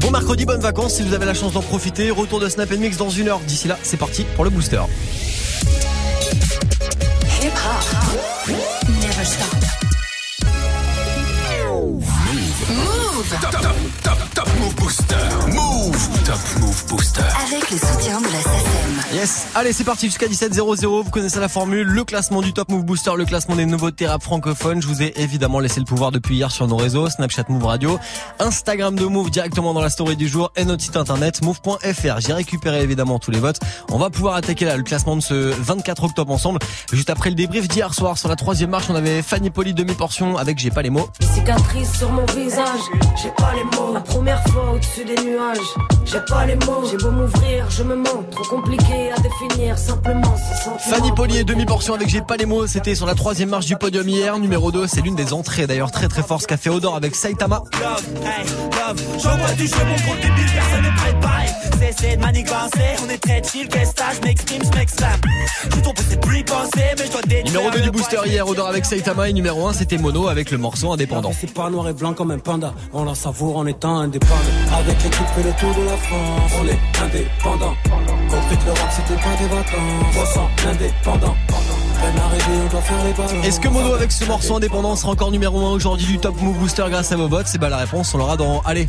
Bon mercredi, bonnes vacances si vous avez la chance d'en profiter. Retour de Snap Mix dans une heure. D'ici là, c'est parti pour le booster. Avec le soutien de la SACEM. Yes, allez c'est parti jusqu'à 17.00, vous connaissez la formule, le classement du Top Move Booster, le classement des nouveautés rap francophones. Je vous ai évidemment laissé le pouvoir depuis hier sur nos réseaux, Snapchat Move Radio, Instagram de Move directement dans la story du jour et notre site internet move.fr. J'ai récupéré évidemment tous les votes. On va pouvoir attaquer là le classement de ce 24 octobre ensemble. Juste après le débrief d'hier soir sur la troisième marche, on avait Fanny Poli demi-portion avec J'ai pas les mots. Les cicatrices sur mon visage, j'ai pas les mots. La première fois au-dessus des nuages, j'ai pas les mots. J'ai beau m'ouvrir, je me montre trop compliqué à définir simplement sentiment. Fanny Poli et demi-portion avec J'ai pas les mots, c'était sur la troisième marche du podium hier, numéro 2, c'est l'une des entrées d'ailleurs très très forte, ce qu'a fait Odor avec Saitama. Love, hey, love, j'envoie du jeu, mon gros débile, personne n'est préparé. Cessez de manigancer, on est très chill, qu'est-ce que je m'exprime, je m'exclame. Je tombe, c'est plus y penser, mais je dois détruire Numéro 2 le du booster hier, Odor avec Saitama et numéro 1 c'était Mono avec le morceau indépendant. C'est pas noir et blanc comme un panda. On la savoure en étant indépendant. Avec l'équipe fait le tour de la France. On est indépendant. Compris que l'Europe c'était pas des vacances. 300 indépendants. Est-ce que Mono avec ce morceau indépendant sera encore numéro 1 aujourd'hui du Top Move Booster grâce à vos votes C'est bah la réponse, on l'aura dans, allez,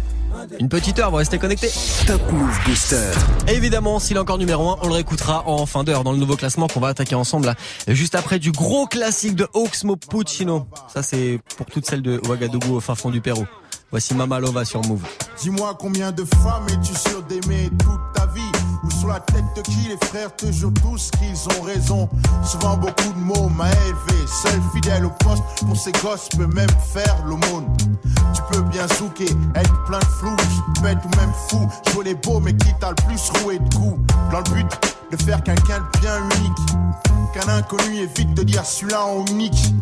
une petite heure, vous restez connectés. Top Move Booster. Et évidemment, s'il est encore numéro 1, on le réécoutera en fin d'heure dans le nouveau classement qu'on va attaquer ensemble là, juste après du gros classique de Oxmo Puccino. Ça c'est pour toutes celles de Ouagadougou au fin fond du Pérou. Voici Mama Lova sur Move. Dis-moi combien de femmes es-tu sûr d'aimer toute ta vie Ou sur la tête de qui les frères te jurent tous qu'ils ont raison Souvent beaucoup de mots m'a élevé. Seul fidèle au poste pour ses gosses peut même faire l'aumône. Tu peux bien zouker, être plein de flou Bête ou même fou, jouer les beaux mais qui t'a le plus roué de coups Dans le but de faire quelqu'un de bien unique. Qu'un inconnu évite de dire celui-là en unique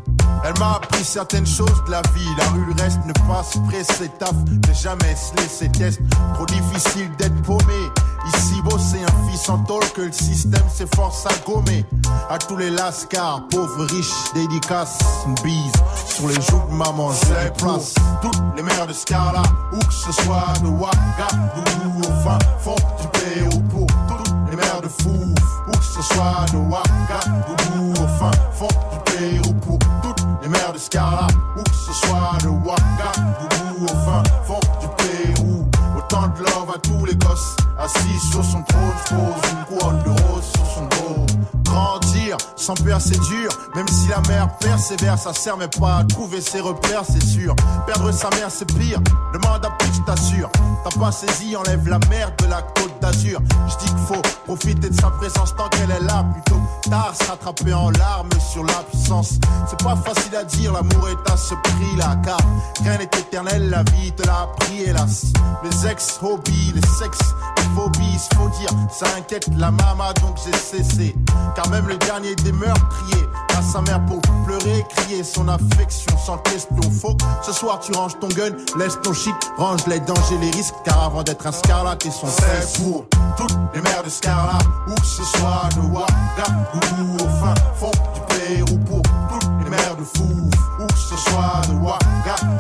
Elle m'a appris certaines choses de la vie. La rue le reste ne pas se presser taf. Ne jamais se laisser test Trop difficile d'être paumé. Ici bosser un fils en tôle que le système s'efforce à gommer. À tous les lascars, pauvres, riches, dédicaces Une bise. Sur les joues de maman, je les place. Toutes les mères de Scarla, où que ce soit de Ouagadougou Au fin fond du Pérou que ce soit de Ouagadougou Au fin fond du Pérou pour toutes les mères de Scarla Où que ce soit de Ouagadougou Au fin fond du Pérou. Autant de love à tous les gosses Assis sur son trône, pose une couronne de rose sur son dos. Grandir sans peur c'est dur Même si la mère persévère Ça sert mais pas à trouver ses repères c'est sûr. Perdre sa mère c'est pire Demande à plus je t'assure. T'as pas saisi enlève la merde de la côte d'Azur Je dis qu'il faut profiter de sa présence tant qu'elle est là. Plutôt tard se rattraper en larmes sur l'absence C'est pas facile à dire l'amour est à ce prix là Car rien n'est éternel la vie te l'a appris hélas. Les ex-hobbies, les sexes, les phobies Faut dire. Ça inquiète la mama donc j'ai cessé. Car même le dernier des meurtriers à sa mère pour pleurer, crier son affection sans question. Que ce soir tu ranges ton gun, laisse ton shit, range les dangers, les risques. Car avant d'être un scarlat, ils sont faits pour toutes les mères de Scarlat. Où ce soit de Ouagadougou au fin fond du Pérou pour toutes les mères de Fouf. Où ce soit de Ouagadougou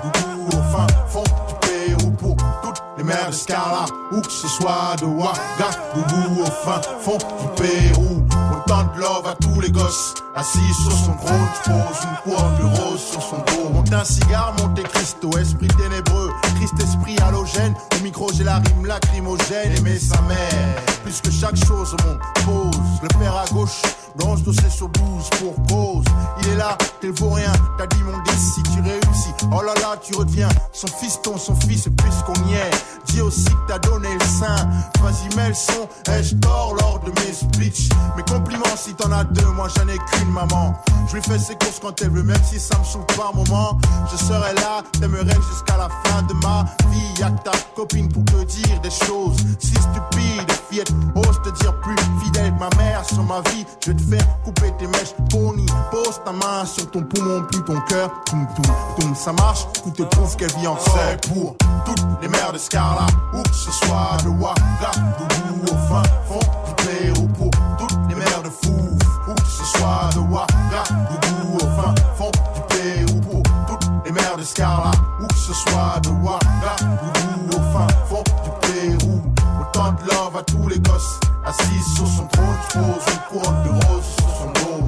Que ce soit de Ouagadougou au fin fond du Pérou. Autant de love à tous les gosses. Assis sur son trône, pose une couronne rose sur son dos. Monte un cigare, monte Cristo, esprit ténébreux, Christ esprit halogène. Au micro, j'ai la rime lacrymogène. Aimer sa mère, plus que chaque chose monde. Pose, le père à gauche, blanche dossier sur blouse pour cause. Il est là, t'es le rien, t'as dit mon dis si tu réussis. Oh là là, tu redeviens son fiston, son fils, puisqu'on y est. Dis aussi que t'as donné le sein. Vas-y, mets le son, ai-je tort lors de mes speeches. Mes compliments si t'en as deux, moi j'en ai qu'une maman. Je lui fais ses courses quand elle veut, même si ça me saoule par moment. Je serai là, t'aimerais jusqu'à la fin de ma vie. Y'a que ta copine pour te dire des choses si stupides. Fillette, ose te dire plus fidèle que ma mère sur ma vie. Je vais te faire couper tes mèches, pony. Pose ta main sur ton poumon, plus ton cœur. Toum, toum, toum, ça marche. Tout te prouve qu'elle vit en c'est pour toutes les mères de Scarla. Où que ce soit de Ouagadougou au fin fond du Pérou pour toutes les mères de Fouf. Où que ce soit de Ouagadougou au fin fond du Pérou pour toutes les mères de Escala, où que ce soit de Ouagadougou au fin fond du Pérou. Autant de love à tous les gosses, assis sur son trône, pose une couronne de rose sur son dos.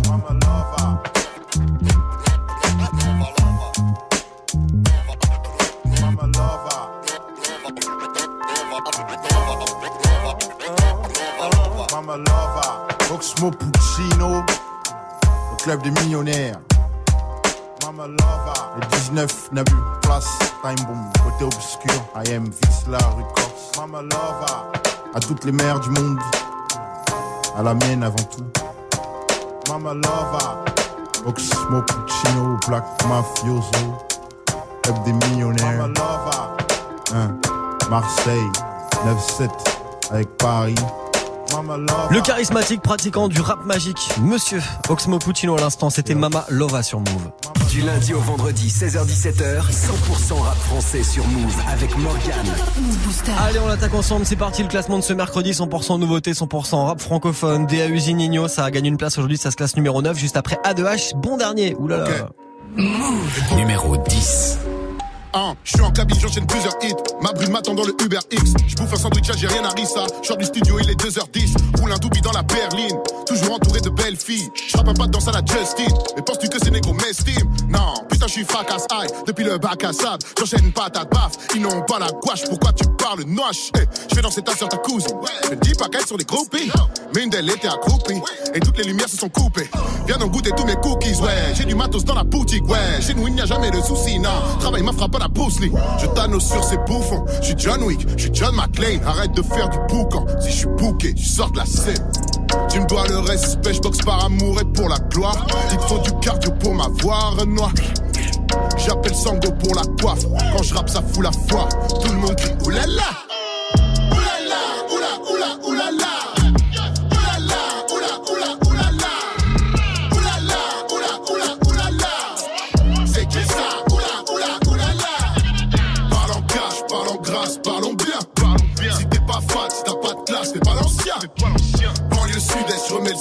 Mama lova. Oxmo Puccino, au club des millionnaires. Mama lova. Le 19 n'a plus place. Time bomb, côté obscur. I am Visla Records. Mama lova. À toutes les mères du monde. À la mienne avant tout. Mama lova. Oxmo Puccino, Black Mafioso. Club des millionnaires. Hein, Marseille, 9-7 avec Paris. Le charismatique pratiquant du rap magique, Monsieur Oxmo Puccino à l'instant, c'était Mama Lova sur Move. Du lundi au vendredi, 16h17h, 100% rap français sur Move avec Morgan. Move. Allez, on l'attaque ensemble. C'est parti, le classement de ce mercredi. 100% nouveauté, 100% rap francophone. DA Usine Nino, ça a gagné une place aujourd'hui. Ça se classe numéro 9, juste après A2H. Bon dernier. Oulala. Ok. Numéro 10. Hein, je suis en cabine, j'enchaîne plusieurs hits. Ma brune m'attend dans le Uber X. Je bouffe un sandwich, j'ai rien à rissa. Je du studio, il est 2h10. Roule un doubi dans la berline. Toujours entouré de belles filles. Je un pas de danse à la Justin. Mais penses-tu que ces négros m'estiment? Non, putain, je suis fracasse aïe. Depuis le bac à sable, j'enchaîne patate baf. Ils n'ont pas la gouache, pourquoi tu parles noche? Hey, Je vais danser ta soeur, ta cousine. Ne dis pas qu'elles sont des groupies. Mais une d'elles était accroupie. Et toutes les lumières se sont coupées. Viens donc goûter tous mes cookies, ouais. J'ai du matos dans la boutique, ouais. Chez nous, il n'y a jamais de soucis, non. Travail ma frappe Je t'annonce sur ces bouffons. Je suis John Wick, je suis John McClane. Arrête de faire du boucan. Si je suis bouqué, tu sors de la scène. Tu me dois le respect, je boxe par amour et pour la gloire. Il te faut du cardio pour m'avoir, Renoir. J'appelle Sango pour la coiffe. Quand je rappe, ça fout la foi. Tout le monde crie. Oulala,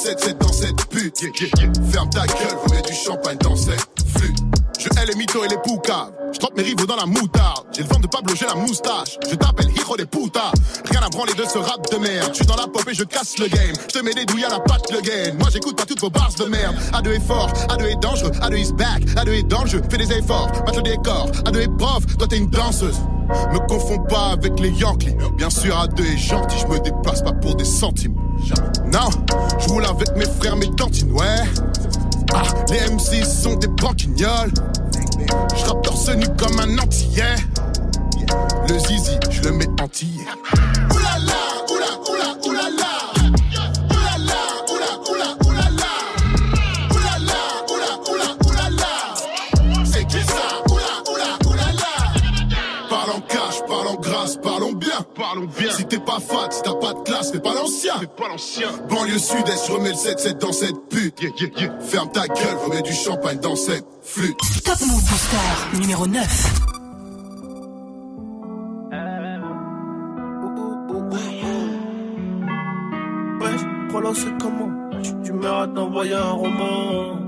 7, 7 dans cette pute. Ferme ta gueule, remets du champagne dans cette flûte. Je hais les mythos et les poucaves. Je trempe mes rivaux dans la moutarde. J'ai le vent de Pablo, j'ai la moustache. Je t'appelle Hiro des putas. Rien à branler de ce rap de merde. Je suis dans la pop et je casse le game. Je te mets des douilles à la patte le gain. Moi j'écoute pas toutes vos barres de merde. A2 est fort, A2 est dangereux, A2 is back, A2 est dans le jeu. Fais des efforts, match le décor. A2 est prof, toi t'es une danseuse. Me confonds pas avec les Yankees. Bien sûr, A2 est gentil, je me déplace pas pour des centimes. Non, je roule avec mes frères, mes tantines, ouais. Ah, les MC sont des branquignoles. Je rappe torse nu comme un antillais. Le zizi, je le mets entier. Oulala, oula, oula, oulala. T'es pas fat, si t'as pas de classe, t'es pas l'ancien. T'es pas l'ancien. Banlieue sud-est, je remets le 7-7 dans cette pute. Yeah, yeah, yeah. Ferme ta gueule, remets du champagne dans cette flûte. Top Move Booster, numéro 9. Ouais, relancer comment Tu, tu meurs à t'envoyer un roman.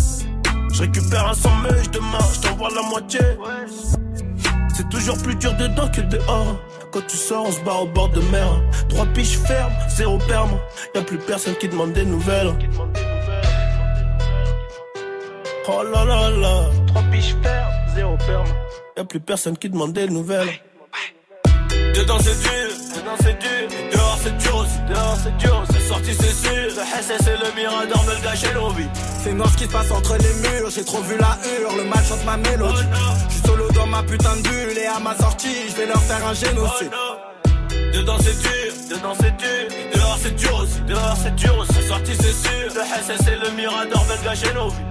je récupère un sans mèche demain, je t'envoie la moitié. C'est toujours plus dur dedans que dehors. Quand tu sors, on se barre au bord de mer. Trois piches fermes, zéro perme. Y'a plus personne qui demande des nouvelles. Oh là là là. Trois piches fermes, zéro perme. Y'a plus personne qui demande des nouvelles. Dedans c'est dur, dedans c'est dur. Et dehors c'est dur aussi, dehors c'est dur. C'est c'est sûr. Le SS et le Mirador nos vies. C'est noir ce qui se passe entre les murs, j'ai trop vu la hure, le mal chante ma mélodie. Je suis solo dans ma putain de bulle et à ma sortie, je vais leur faire un génocide. Dedans c'est dur, dedans c'est dur. Et dehors c'est dur aussi, dehors c'est dur aussi. C'est sorti c'est sûr. Le SS et le Mirador veulent gâcher nos vies.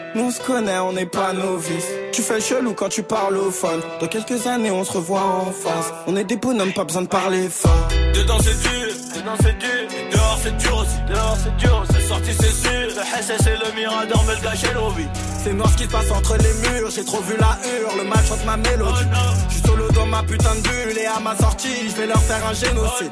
Nous on se connaît, on n'est pas novices. Tu fais chelou quand tu parles au phone. Dans quelques années, on se revoit en face. On est des bonhommes, pas besoin de parler fort. Dedans c'est dur, dedans c'est dur. Dehors c'est dur aussi, dehors c'est dur. C'est sorti, c'est sûr. Le SS et le Mirador me le gâcher nos vies. C'est noir ce qui se passe entre les murs. J'ai trop vu la hurle, le mal chante ma mélodie. Je suis solo dans ma putain de bulle et à ma sortie, je vais leur faire un génocide.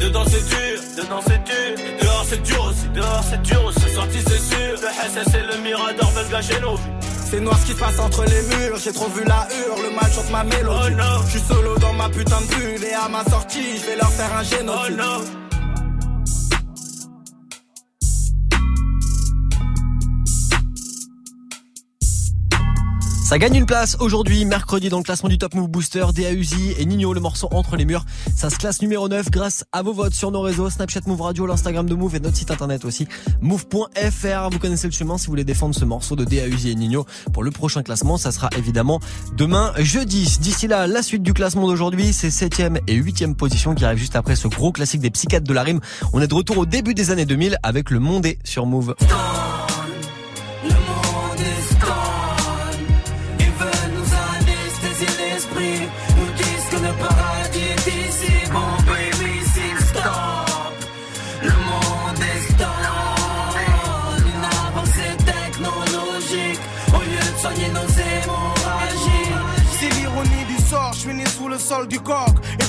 Dedans c'est dur, dedans c'est dur. Dehors c'est dur aussi, dehors c'est dur aussi. Sorti, c'est sûr. Le SS et le Mirador le gâcher nos vies. C'est noir ce qui se passe entre les murs, j'ai trop vu la hurle, le mal chante ma mélodie. Je suis solo dans ma putain de bulle et à ma sortie, je vais leur faire un génocide. Ça gagne une place aujourd'hui, mercredi, dans le classement du Top Move Booster, Uzi et Nino, le morceau entre les murs. Ça se classe numéro 9 grâce à vos votes sur nos réseaux, Snapchat Move Radio, l'Instagram de Move et notre site internet aussi, move.fr. Vous connaissez le chemin si vous voulez défendre ce morceau de Uzi et Nino pour le prochain classement. Ça sera évidemment demain, jeudi. D'ici là, la suite du classement d'aujourd'hui, c'est 7ème et 8ème position qui arrive juste après ce gros classique des psychiatres de la rime. On est de retour au début des années 2000 avec le Mondé sur Move. Sol du coq,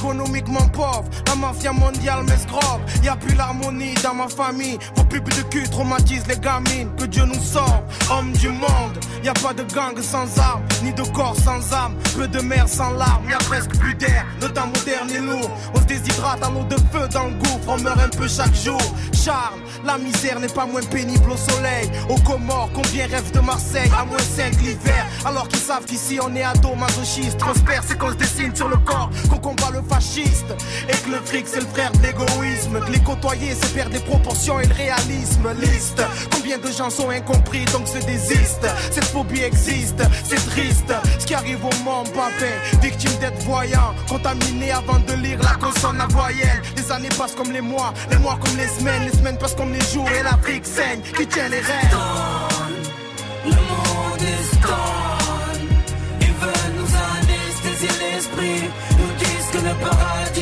économiquement pauvre, la mafia mondiale m'escroque, y a plus l'harmonie dans ma famille, vos pubs de cul traumatisent les gamines, que Dieu nous sauve, homme du monde, y a pas de gang sans armes, ni de corps sans âme, peu de mer sans larmes, y a presque plus d'air, le temps moderne est lourd, on se déshydrate à l'eau de feu dans le gouffre, on meurt un peu chaque jour, charme, la misère n'est pas moins pénible au soleil, aux Comores, combien rêvent de Marseille, à moins 5 l'hiver, alors qu'ils savent qu'ici on est ado masochiste, prospère c'est qu'on se dessine sur le corps, qu'on combat le et que le fric c'est le frère de l'égoïsme, que les côtoyer c'est perdre des proportions et le réalisme, liste, combien de gens sont incompris donc se désistent, cette phobie existe, c'est triste, ce qui arrive au monde papin, victime d'être voyant, contaminé avant de lire la consonne à voyelle, les années passent comme les mois, les mois comme les semaines, les semaines passent comme les jours et l'Afrique saigne, qui tient les rênes? Le monde est stone. Nous l'esprit. Nous disent que le paradis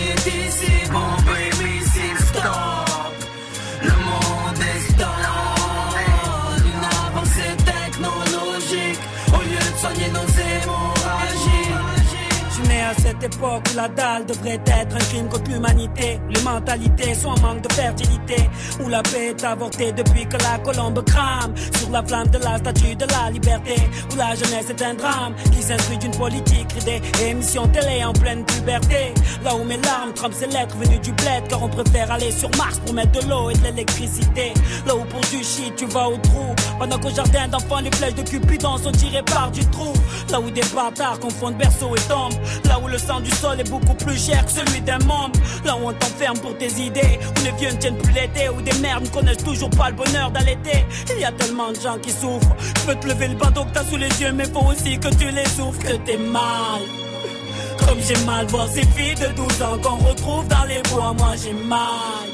cette où la dalle devrait être un crime contre l'humanité. Les mentalités sont en manque de fertilité. Où la paix est avortée depuis que la colombe crame. Sur la flamme de la statue de la liberté. Où la jeunesse est un drame qui s'instruit d'une politique ridée. Émissions télé en pleine puberté. Là où mes larmes trempent ces lettres venues du bled. Car on préfère aller sur Mars pour mettre de l'eau et de l'électricité. Là où pour du tu vas au trou. Pendant qu'au jardin d'enfants les flèches de Cupidon sont tirées par du trou. Là où des bâtards confondent berceau et tombe. Là où le sang du sol est beaucoup plus cher que celui d'un membre. Là où on t'enferme pour tes idées. Où les vieux ne tiennent plus l'été. Où des mères ne connaissent toujours pas le bonheur d'allaiter. Il y a tellement de gens qui souffrent. Je peux te lever le bateau que t'as sous les yeux. Mais faut aussi que tu les souffres. Que t'es mal. Comme j'ai mal voir ces filles de 12 ans qu'on retrouve dans les bois. Moi j'ai mal.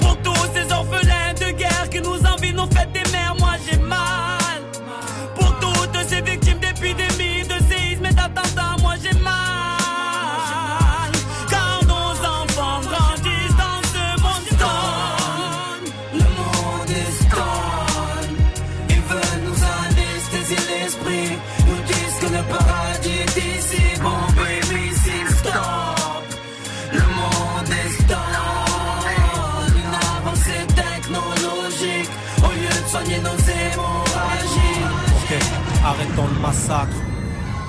Pour tous ces orphelins de guerre qui nous envient nos fêtes des mères. Moi j'ai mal. Arrêtons le massacre.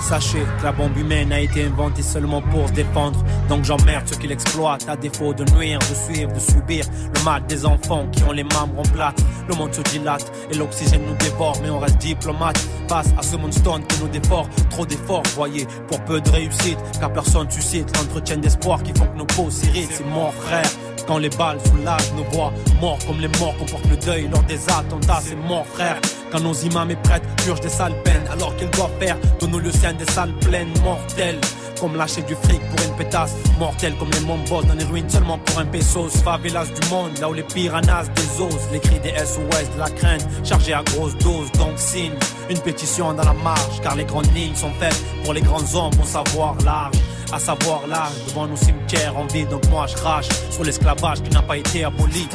Sachez que la bombe humaine a été inventée seulement pour se défendre. Donc j'emmerde ceux qui l'exploitent à défaut de nuire, de suivre, de subir le mal des enfants qui ont les membres en plate. Le monde se dilate et l'oxygène nous dévore, mais on reste diplomate face à ce stone qui nous dévore. Trop d'efforts, voyez, pour peu de réussite, car personne suscite l'entretien d'espoir qui font que nos peaux s'irritent. C'est mort, frère. Quand les balles soulagent nos voix, morts comme les morts comportent le deuil lors des attentats, c'est mort, frère. Quand nos imams et prêtres purgent des sales peines, alors qu'ils doivent faire de nos lieux des salles pleines, mortelles. Comme lâcher du fric pour une pétasse, mortelle comme les mombos dans les ruines seulement pour un pesos. Favelas du monde, là où les piranhas des os, les cris des SOS, de la crainte, chargés à grosse dose. Donc signe une pétition dans la marge, car les grandes lignes sont faites pour les grands hommes au savoir large à savoir l'âge devant nos cimetières en vie. Donc moi je crache sur l'esclavage qui n'a pas été aboli.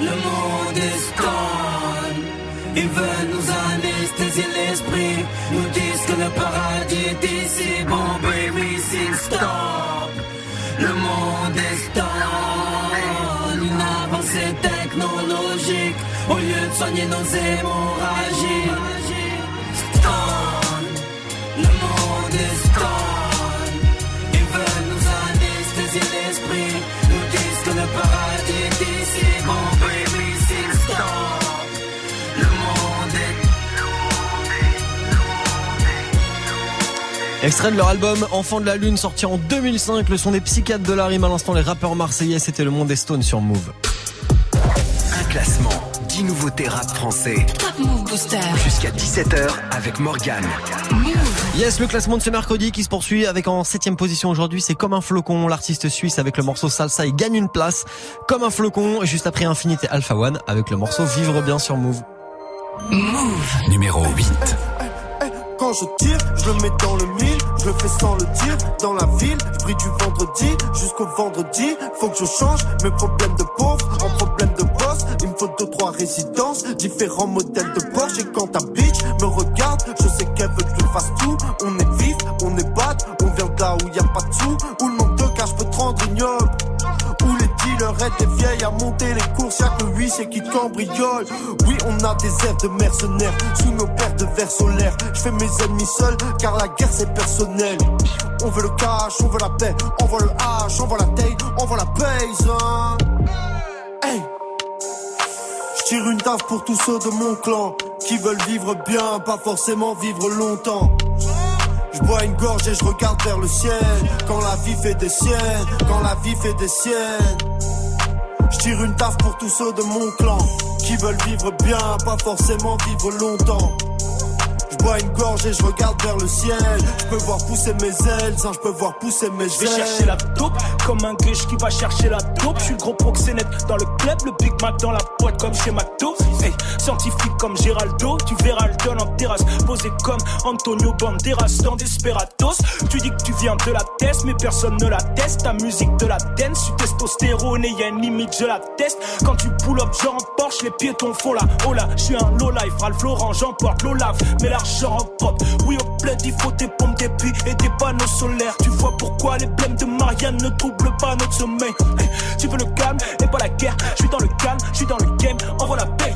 le monde est. Ils veulent nous anesthésier l'esprit, nous disent que le paradis est ici. Bon baby, stop. Le monde est stone. Une avancée technologique au lieu de soigner nos hémorragies. Stone. Le monde est stone. Ils veulent nous anesthésier l'esprit, nous disent que le paradis est ici. Bon Extrait de leur album Enfant de la Lune sorti en 2005, le son des psychiatres de la rime à l'instant les rappeurs marseillais, c'était le monde des Stones sur Move. Un classement, 10 nouveautés rap français. Top Move Booster. Jusqu'à 17h avec Morgane. Yes, le classement de ce mercredi qui se poursuit avec en septième position aujourd'hui, c'est Comme un flocon, l'artiste suisse avec le morceau Salsa, il gagne une place. Comme un flocon, juste après Infinité Alpha One avec le morceau Vivre bien sur Move. Move. Numéro 8. Quand je tire, je le mets dans le mille, je le fais sans le dire. Dans la ville, je brille du vendredi jusqu'au vendredi. Faut que je change mes problèmes de pauvre en problèmes de boss. Il me faut deux, trois résidences, différents modèles de Porsche. Et quand ta bitch me regarde, je sais qu'elle veut que je fasse tout. On est vif, on est bad, on vient de là où y a pas de sous. Où le manque de cash peut te rendre ignoble. Dealers étaient vieilles à monter les courses, y'a que le huissier qui cambriole. Oui, on a des airs de mercenaires sous nos paires de verres solaires. Je fais mes ennemis seuls car la guerre c'est personnel. On veut le cash, on veut la paix, on veut le hache, on veut la taille, on veut la base. Hein. Hey. Je tire une taf pour tous ceux de mon clan qui veulent vivre bien, pas forcément vivre longtemps. Je bois une gorge et je regarde vers le ciel. Quand la vie fait des siennes, quand la vie fait des siennes. Je tire une taf pour tous ceux de mon clan qui veulent vivre bien, pas forcément vivre longtemps. Je bois une gorge et je regarde vers le ciel. Je peux voir pousser mes ailes, sans je peux voir pousser mes ailes. Je vais chercher la taupe, comme un guiche qui va chercher la taupe. Je suis le gros proxénète dans le club, le Big Mac dans la boîte comme chez McDo. Hey, scientifique comme Géraldo, tu verras le don en terrasse. Posé comme Antonio Banderas dans Desperados. Tu dis que tu viens de la test, mais personne ne la teste. Ta musique de la dance, tu testostérone et y a une limite, je la teste. Quand tu pull up, genre en Porsche, les piétons font la hola. Je suis un low life, Ralph Lauren, j'emporte l'Olaf. Mais l'argent en pop, oui au plaid, il faut des pompes, des puits et des panneaux solaires. Tu vois pourquoi les blèmes de Marianne ne troublent pas notre sommeil. Tu veux le calme et pas la guerre. Je suis dans le calme, je suis dans le game, envoie la paix.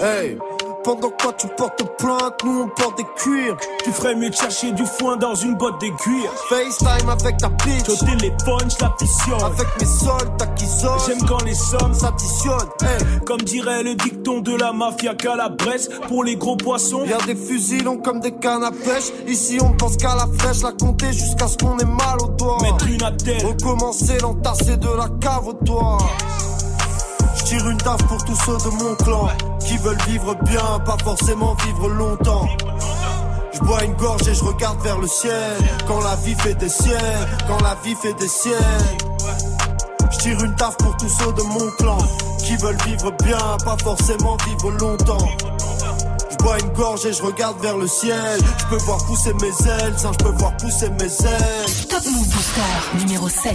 Hey, pendant que tu portes plainte, nous on porte des cuirs. Tu ferais mieux de chercher du foin dans une botte d'aiguille. FaceTime avec ta bitch. Au téléphone, je l'additionne. Avec mes soldats qui sonnent. J'aime quand les sommes s'additionnent. Hey. Comme dirait le dicton de la mafia Calabrese, pour les gros poissons. Y'a des fusils longs comme des cannes à pêche. Ici on pense qu'à la flèche, la compter jusqu'à ce qu'on ait mal au doigt. Mettre une attelle. Recommencer, l'entasser de la cave au. Je tire une taf pour tous ceux de mon clan qui veulent vivre bien, pas forcément vivre longtemps. Je bois une gorge et je regarde vers le ciel. Quand la vie fait des siennes, quand la vie fait des siennes. Je tire une taf pour tous ceux de mon clan qui veulent vivre bien, pas forcément vivre longtemps. Je bois une gorge et je regarde vers le ciel. Je peux voir pousser mes ailes, sans je peux voir pousser mes ailes. Top Move Booster numéro 7.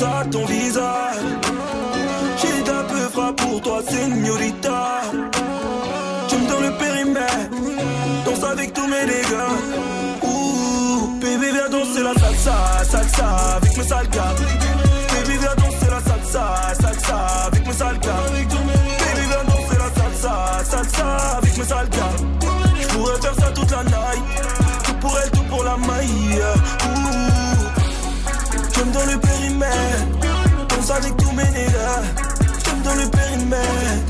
Ton visage J'ai d'un peu frappe pour toi, señorita. Tu me donnes le périmètre, danse avec tous mes dégâts. Ouh, baby, viens danser la salsa, salsa avec mes sales gars. Baby, viens danser la salsa, salsa avec mes sales gars. Baby, viens danser la salsa, salsa avec mes sales gars. Je pourrais faire ça toute la night, tout pour elle, tout pour la maille. Ouh, tu me donnes le périmètre, danse avec tous mes nègres. Tu me donnes le périmètre,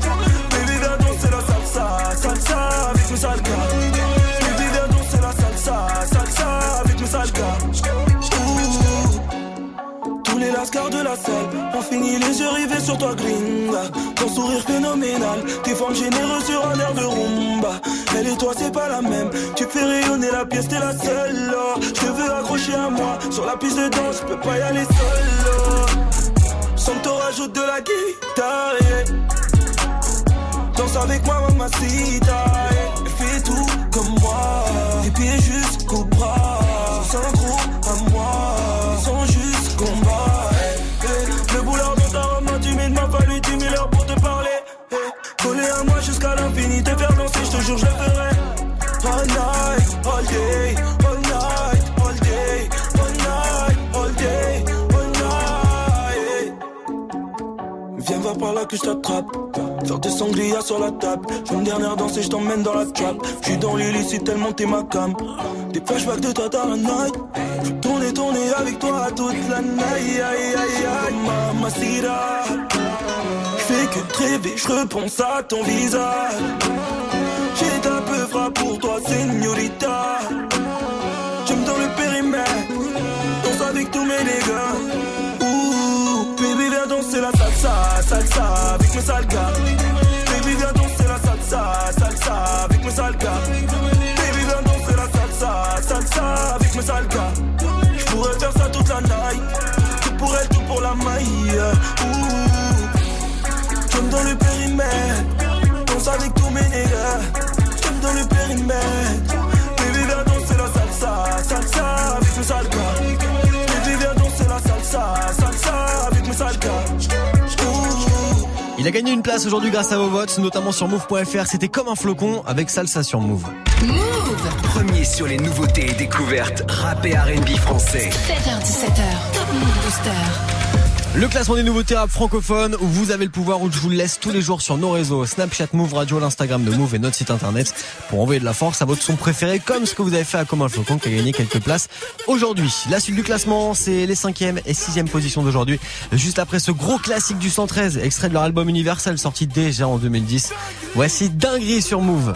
Lascars de la selle ont fini les yeux rivés sur toi, gringa. Ton sourire phénoménal, tes formes généreuses sur un air de rumba. Elle et toi, c'est pas la même. Tu fais rayonner la pièce, t'es la seule. Je veux accrocher à moi. Sur la piste de danse, je peux pas y aller seul. Sans que t'en rajoutes de la guitare. Danse avec moi, mamacita. Eh. À moi jusqu'à l'infini, te faire danser, je te jure, je le ferai. All night, all day, all night, all day, all night, all day, all night. Viens voir par là que je t'attrape. Faire des sangliers sur la table. Je une dernière danse et je t'emmène dans la trap. Je suis dans l'illicite tellement t'es ma cam. Des flashbacks de toi dans la night. Tourner, tourner avec toi toute la night. Aïe, aïe, aïe, mamacita. Fais que te rêver, je repense à ton visage. J'ai un peu pour toi, señorita. Tu me donnes le périmètre. Danse avec tous mes dégâts. Ouh, baby, viens danser la salsa, salsa avec mes sales gars. Baby, viens danser la salsa, salsa avec mes sales gars. Baby, viens danser la salsa, salsa avec mes sales gars. Je pourrais faire ça toute la night. Tout pour elle, tout pour la maille. Ouh, donnes le périmètre. Danse avec tous mes nègres. Tu me donnes le périmètre. Baby, viens danser la salsa, salsa avec mes sales gars. Baby, viens danser la salsa, salsa avec gars. Ouh. Il a gagné une place aujourd'hui grâce à vos votes, notamment sur move.fr. C'était comme un flocon avec salsa sur Move. Premier sur les nouveautés et découvertes rap et R&B français. 7h17h, Top Move Booster. Le classement des nouveautés rap francophones où vous avez le pouvoir où je vous laisse tous les jours sur nos réseaux Snapchat, Move Radio, l'Instagram de Move et notre site internet pour envoyer de la force à votre son préféré comme ce que vous avez fait à Comme un qui a gagné quelques places aujourd'hui. La suite du classement, c'est les 5e et 6e positions d'aujourd'hui. Juste après ce gros classique du 113, extrait de leur album Universal sorti déjà en 2010. Voici Dinguerie sur Move.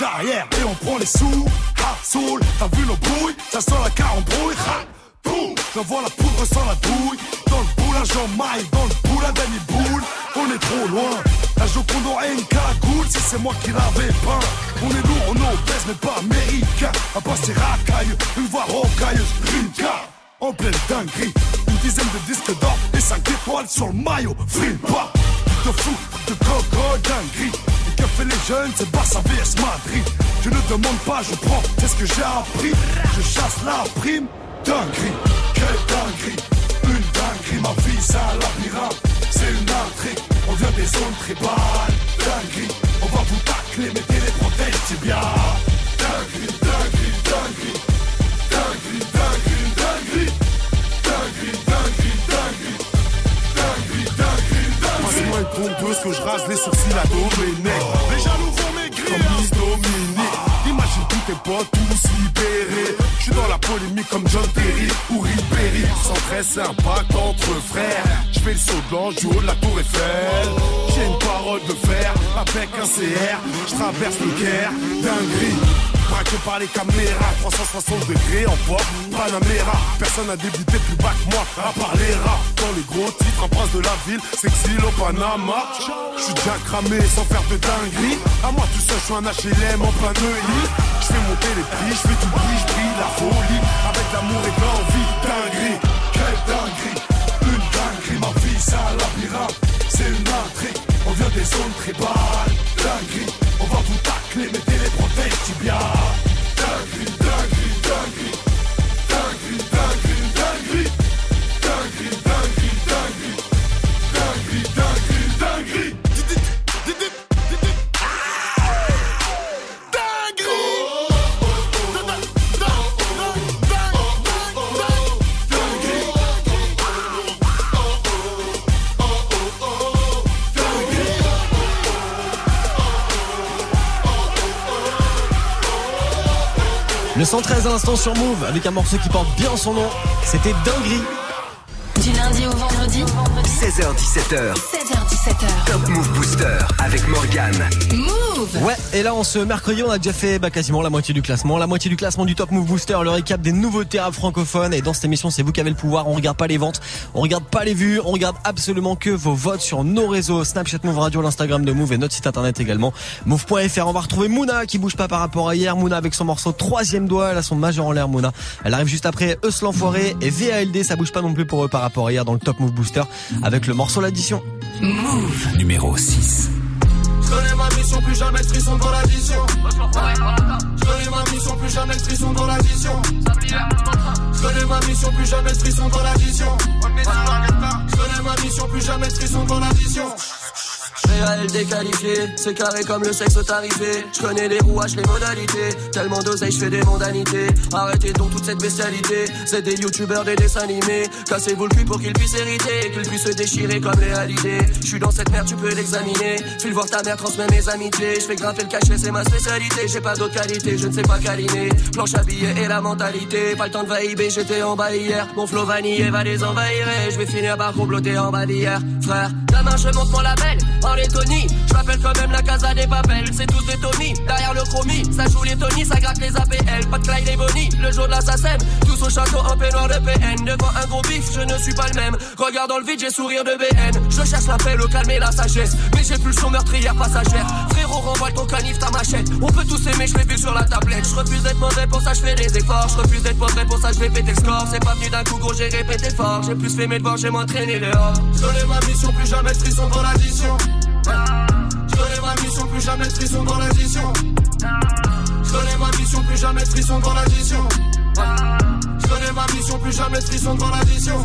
Et on prend les sous, ha, soul, t'as vu nos brouilles, ça sent la carambrouille, ha, boum, j'envoie la poudre sans la douille, dans le boulage en maille, dans le boulin Danny Boule, on est trop loin, la Joconde aurait une cagoule si c'est moi qui l'avais peint, on est lourd, on obèse mais pas américain, à passer racailleux, une voix rocailleuse, Rinka, en pleine dinguerie, une dizaine de disques d'or et 5 étoiles sur le maillot, free demande pas, je prends, c'est ce que j'ai appris. Je chasse la prime, dinguerie, quelle dinguerie, une dinguerie, ma vie c'est un labyrinthe, c'est une intrigue, on vient des zones tribales, dinguerie, on va vous tacler, mettez les protèges tibia. Dinguerie, dinguerie, dinguerie, dinguerie, dinguerie, dinguerie, dinguerie, dinguerie, dinguerie, dinguerie, dinguerie, dinguerie. Passe-moi une pompeuse que je rase les sourcils à Domenech. Les Tous. Je suis dans la polémique comme John Terry ou Ribéry. Sans très sympa entre frères. Je fais le saut blanc du haut de la tour Eiffel. bol de fer avec un CR. Je traverse le Caire, dinguerie. Braqué par les caméras, 360 degrés en pop, Panamera. Personne n'a débuté plus bas que moi, à part les rats. Dans les gros titres, un prince de la ville, s'exile au Panama. Je suis déjà cramé sans faire de dinguerie. À moi tout seul, je suis un HLM en plein œil. Je fais monter les prix, je fais du bruit, je la folie. Avec l'amour et l'envie, dinguerie. Quelle dinguerie, une dinguerie, ma vie, un labyrinthe. Des zones tribales. Dinguerie, on va vous tacler, mettez les. Dinguerie, dinguerie, dinguerie. Dinguerie, Le 113 à l'instant sur Move avec un morceau qui porte bien son nom. C'était Dinguerie. Du lundi au vendredi 16h17h. 16h17h. Top Move Booster avec Morgan. Move Ouais, et là, en ce mercredi, on a déjà fait bah, quasiment la moitié du classement. La moitié du classement du Top Move Booster, le récap des nouveautés rap francophones. Et dans cette émission, c'est vous qui avez le pouvoir. On regarde pas les ventes, on regarde pas les vues, on regarde absolument que vos votes sur nos réseaux. Snapchat Move Radio, l'Instagram de Move et notre site internet également. Move.fr. On va retrouver Mouna qui bouge pas par rapport à hier. Mouna avec son morceau troisième doigt. Elle a son majeur en l'air, Mouna. Elle arrive juste après Eus l'enfoiré et VALD. Ça bouge pas non plus pour eux par rapport à hier dans le Top Move Booster avec le morceau l'addition. Move Numéro 6. Mission, plus jamais frisson dans l'addition. Je connais ma mission, plus jamais frisson dans l'addition. Je connais ma mission, plus jamais frisson dans l'addition. Je connais ma mission, plus jamais frisson dans l'addition. VALD qualifié, c'est carré comme le sexe tarifé. Je connais les rouages, les modalités. Tellement d'oseille, je fais des mondanités. Arrêtez donc toute cette bestialité. C'est des youtubeurs, des dessins animés. Cassez-vous le cul pour qu'ils puissent hériter. Qu'ils puissent se déchirer comme les halidés. Je suis dans cette merde, tu peux l'examiner. File voir ta mère, transmets mes amitiés. Je fais grimper le cachet, c'est ma spécialité. J'ai pas d'autre qualité, je ne sais pas câliner. Planche à billets et la mentalité. Pas le temps de vaïber, j'étais en bas hier. Mon flow vanillé va les envahir. Je vais finir par comploter en bas d'hier. Frère, demain je monte mon label. Lettonie, je m'appelle quand même la casa des papels. C'est tous des Tony, derrière le chromie. Ça joue les Tony, ça gratte les APL. Pas de Clyde et Bonnie, le jour de l'assassin. Tous au château en peignoir de PN. Devant un gros bif, je ne suis pas le même. Regarde dans le vide, j'ai sourire de BN. Je cherche la paix, le calme et la sagesse. Mais j'ai plus son meurtrière passagère. Frérot, renvoie ton canif, ta machette. On peut tous aimer, je l'ai vu sur la tablette. Je refuse d'être mauvais, pour ça je fais des efforts. Je refuse d'être mauvais, pour ça je vais péter le score. C'est pas venu d'un coup, gros, j'ai répété fort. J'ai plus fait mes devoirs, j'ai m'entraîné dehors. Je ma mission, plus jamais de frisson dans l'addition. Je connais ma mission, plus jamais de frisson dans l'addition. Je connais ma mission, plus jamais de frisson dans l'addition. Je connais ma mission, plus jamais de frisson dans l'addition.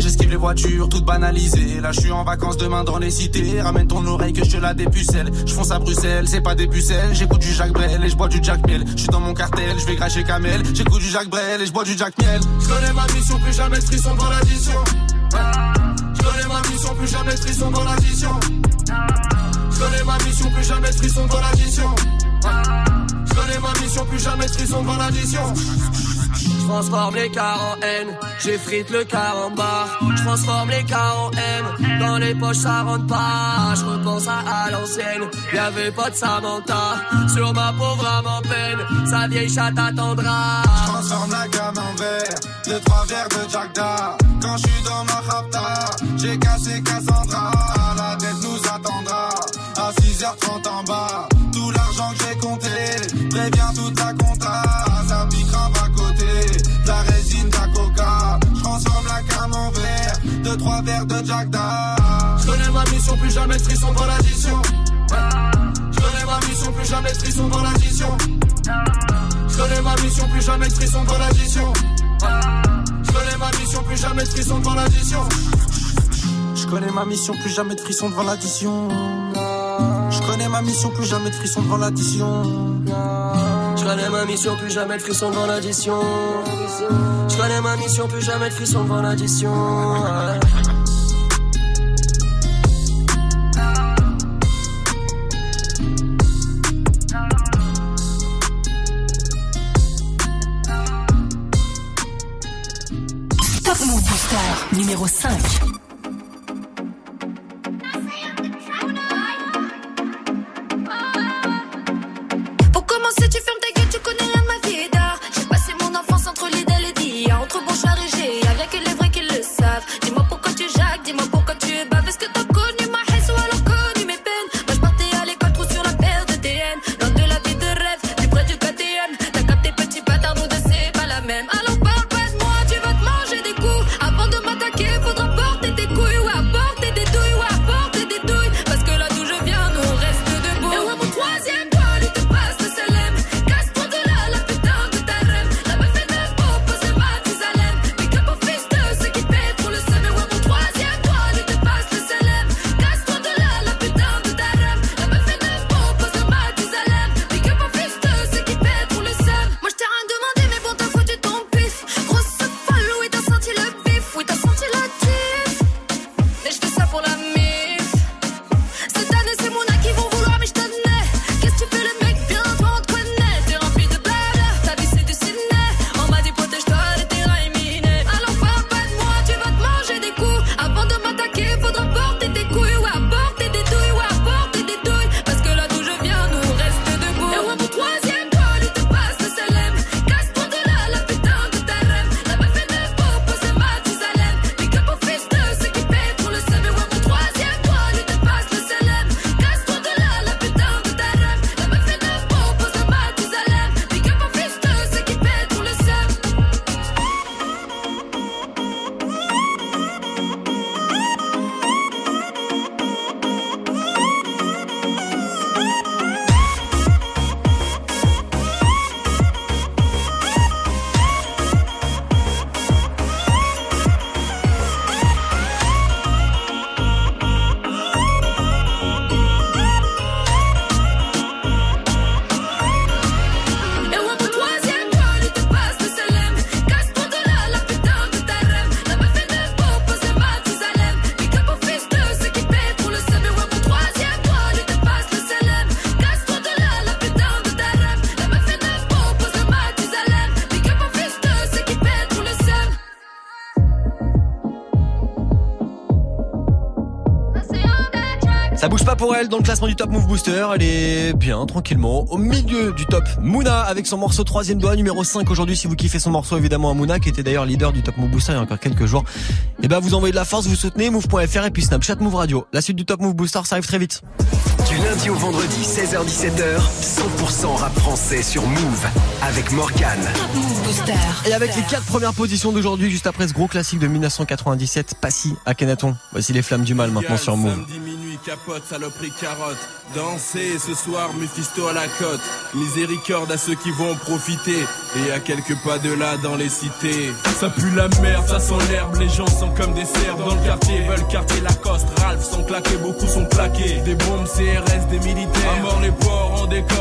J'esquive les voitures toutes banalisées. Là, je suis en vacances demain dans les cités. Ramène ton oreille que je te la dépucelle. Je fonce à Bruxelles, c'est pas des pucelles. J'écoute du Jacques Brel et je bois du Jack Miel. Je suis dans mon cartel, je vais cracher Kamel. J'écoute du Jacques Brel et je bois du Jack Miel. Je connais ma mission, plus jamais de frisson dans l'addition. Je connais ma mission, plus jamais de frisson dans l'addition. Je connais ma mission, plus jamais de frisson dans l'addition. Je connais ma mission, plus jamais de frisson dans l'addition. Je transforme les cars en haine, j'effrite le car en barre. Je transforme les cars en haine, dans les poches ça rentre pas. Je repense à, à l'ancienne, y'avait pas de Samantha. Sur ma pauvre âme en peine, sa vieille chatte attendra. Je transforme la gamme en verre, deux trois verres de Jack. Quand je suis dans ma rapta, j'ai cassé Cassandra. Trois verres de Jack. Je connais ma mission, plus jamais de frisson dans l'addition. Je connais ma mission, plus jamais de frisson dans l'addition. Je connais ma mission, plus jamais de frisson dans l'addition. Je connais ma mission, plus jamais de frisson dans l'addition. Je connais ma mission, plus jamais de frisson devant l'addition. Je connais ma mission, plus jamais de frisson devant l'addition. Connais ma mission, plus jamais de frisson devant l'addition. Je connais ma mission, plus jamais de frisson devant l'addition. Top Move Booster numéro 5. Pour elle dans le classement du Top Move Booster. Elle est bien, tranquillement, au milieu du top. Mouna avec son morceau troisième doigt, numéro 5 aujourd'hui. Si vous kiffez son morceau, évidemment, à Mouna, qui était d'ailleurs leader du Top Move Booster il y a encore quelques jours. Et ben, vous envoyez de la force, vous soutenez move.fr et puis Snapchat Move Radio. La suite du Top Move Booster, ça arrive très vite. Du lundi au vendredi, 16h-17h, 100% rap français sur Move avec Morgan. Et avec les quatre premières positions d'aujourd'hui, juste après ce gros classique de 1997, Passy à Kenaton. Voici les flammes du mal maintenant sur Move. Capote, saloperie, carotte. Danser ce soir, Mephisto à la côte. Miséricorde à ceux qui vont en profiter. Et à quelques pas de là dans les cités. Ça pue la merde, ça sent l'herbe. Les gens sont comme des cerfs dans le quartier. Veulent quartier Lacoste. Ralph sont claqués, beaucoup sont plaqués. Des bombes CRS, des militaires. À mort les porcs en décor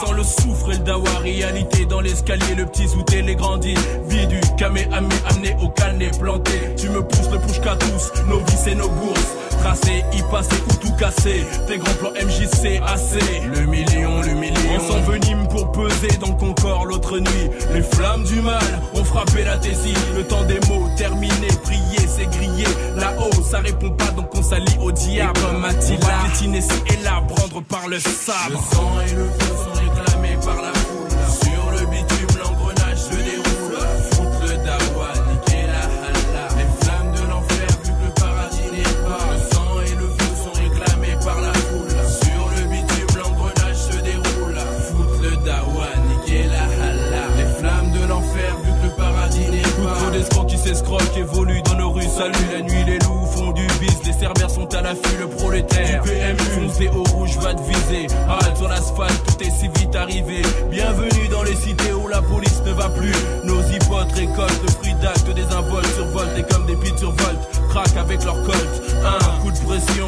sent le soufre et le dawa. Réalité dans l'escalier, le petit zouté, les grandis. Vie du camé, ami, amené au calné, planté. Tu me pousses le push qu'à tous, nos vies et nos bourses. Tracé, y passer ou tout casser. Tes grands plans MJC, AC. Le million, le million. On s'envenime pour peser dans le Concorde l'autre nuit. Les flammes du mal ont frappé la thésie. Le temps des mots terminé, prier, c'est grillé. Là-haut, ça répond pas, donc on s'allie au diable. Et comme Attila, on va et là, prendre par le sabre. Le sang et le feu par la foule. Sur le bitume, l'engrenage se déroule. Foutre le dawa, niquer la halla. Les flammes de l'enfer, vu que le paradis n'est pas. Le sang et le feu sont réclamés par la foule. Sur le bitume, l'engrenage se déroule. Foutre le dawa, niquer la halla. Les flammes de l'enfer, vu que le paradis n'est pas. Trop d'escrocs qui s'escroquent, évoluent dans nos rues salut la nuit, les loups font les cerbères sont à l'affût, le prolétaire. Du PMU, foncé au rouge va te viser. Halte sur l'asphalte, tout est si vite arrivé. Bienvenue dans les cités où la police ne va plus. Nos hypotes récoltent le fruit d'actes des involtes survoltent et comme des pites survoltent. Craquent avec leur colt. Un coup de pression.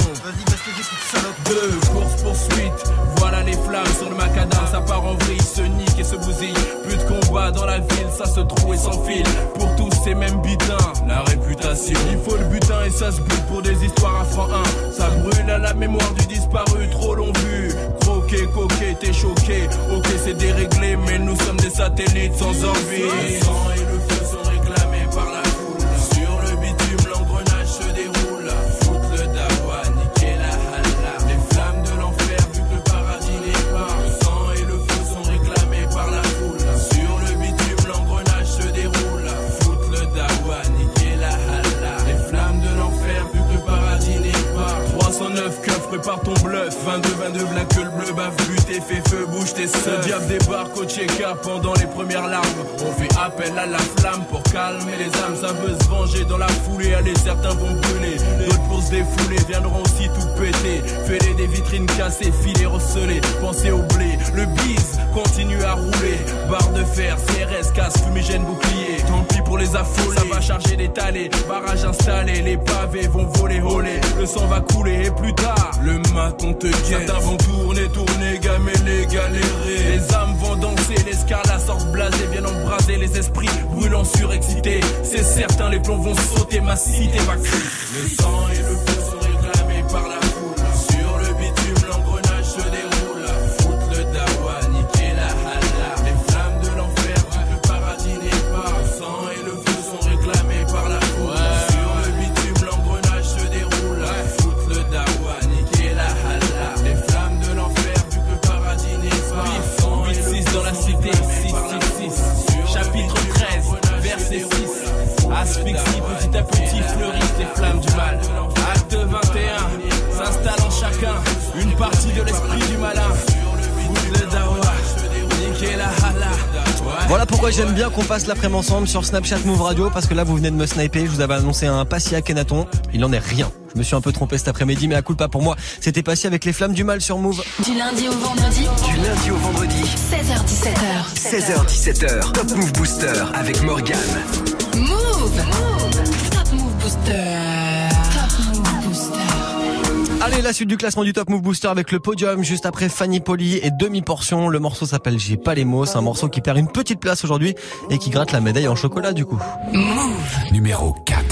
Deux, course poursuite. Voilà les flammes sur le macadam, ça part en vrille, se nique et se bousille. Plus de combat dans la ville, ça se trouve et s'enfile. Pour tous ces mêmes butins, la réputation. Il faut le butin et ça se bute pour des histoires à franc 1. Ça brûle à la mémoire du disparu, trop long vu. Croqué, coqué, t'es choqué. Ok, c'est déréglé, mais nous sommes des satellites sans envie. Fait feu, bouge tes seufs. Le diable débarque au check-up pendant les premières larmes. On fait appel à la flamme pour calmer les âmes. Ça veut se venger dans la foulée. Allez, certains vont brûler. D'autres pour se défouler viendront aussi tout péter. Fêler des vitrines cassées, filets recelés. Pensez au blé. Le bise continue à rouler. Barre de fer, CRS, casse, fumigène, bouclier. Tant pis pour les affolés. Ça va charger des talés. Barrage installé. Les pavés vont voler, voler. Le sang va couler et plus tard, le maton te guette. Certains vont tourner, tourner, gameler, galérer. Les âmes vont danser, les scarlats sortent blasés, viennent embraser les esprits brûlants surexcités. C'est certain, les plombs vont sauter, ma cité va crier. Le sang et le feu sont réclamés par la Voilà pourquoi j'aime bien qu'on passe l'après-midi ensemble sur Snapchat Move Radio parce que là vous venez de me sniper, je vous avais annoncé un Passi à Kenaton, il n'en est rien. Je me suis un peu trompé cet après-midi mais à coup pas pour moi, c'était Passi avec les flammes du mal sur Move. Du lundi au vendredi. Du lundi au vendredi. 16h17h. 16h17h. Top Move Booster avec Morgan. Move. Move Allez, la suite du classement du Top Move Booster avec le podium juste après Fanny Poli et demi-portion. Le morceau s'appelle J'ai pas les mots, c'est un morceau qui perd une petite place aujourd'hui et qui gratte la médaille en chocolat du coup. Numéro 4.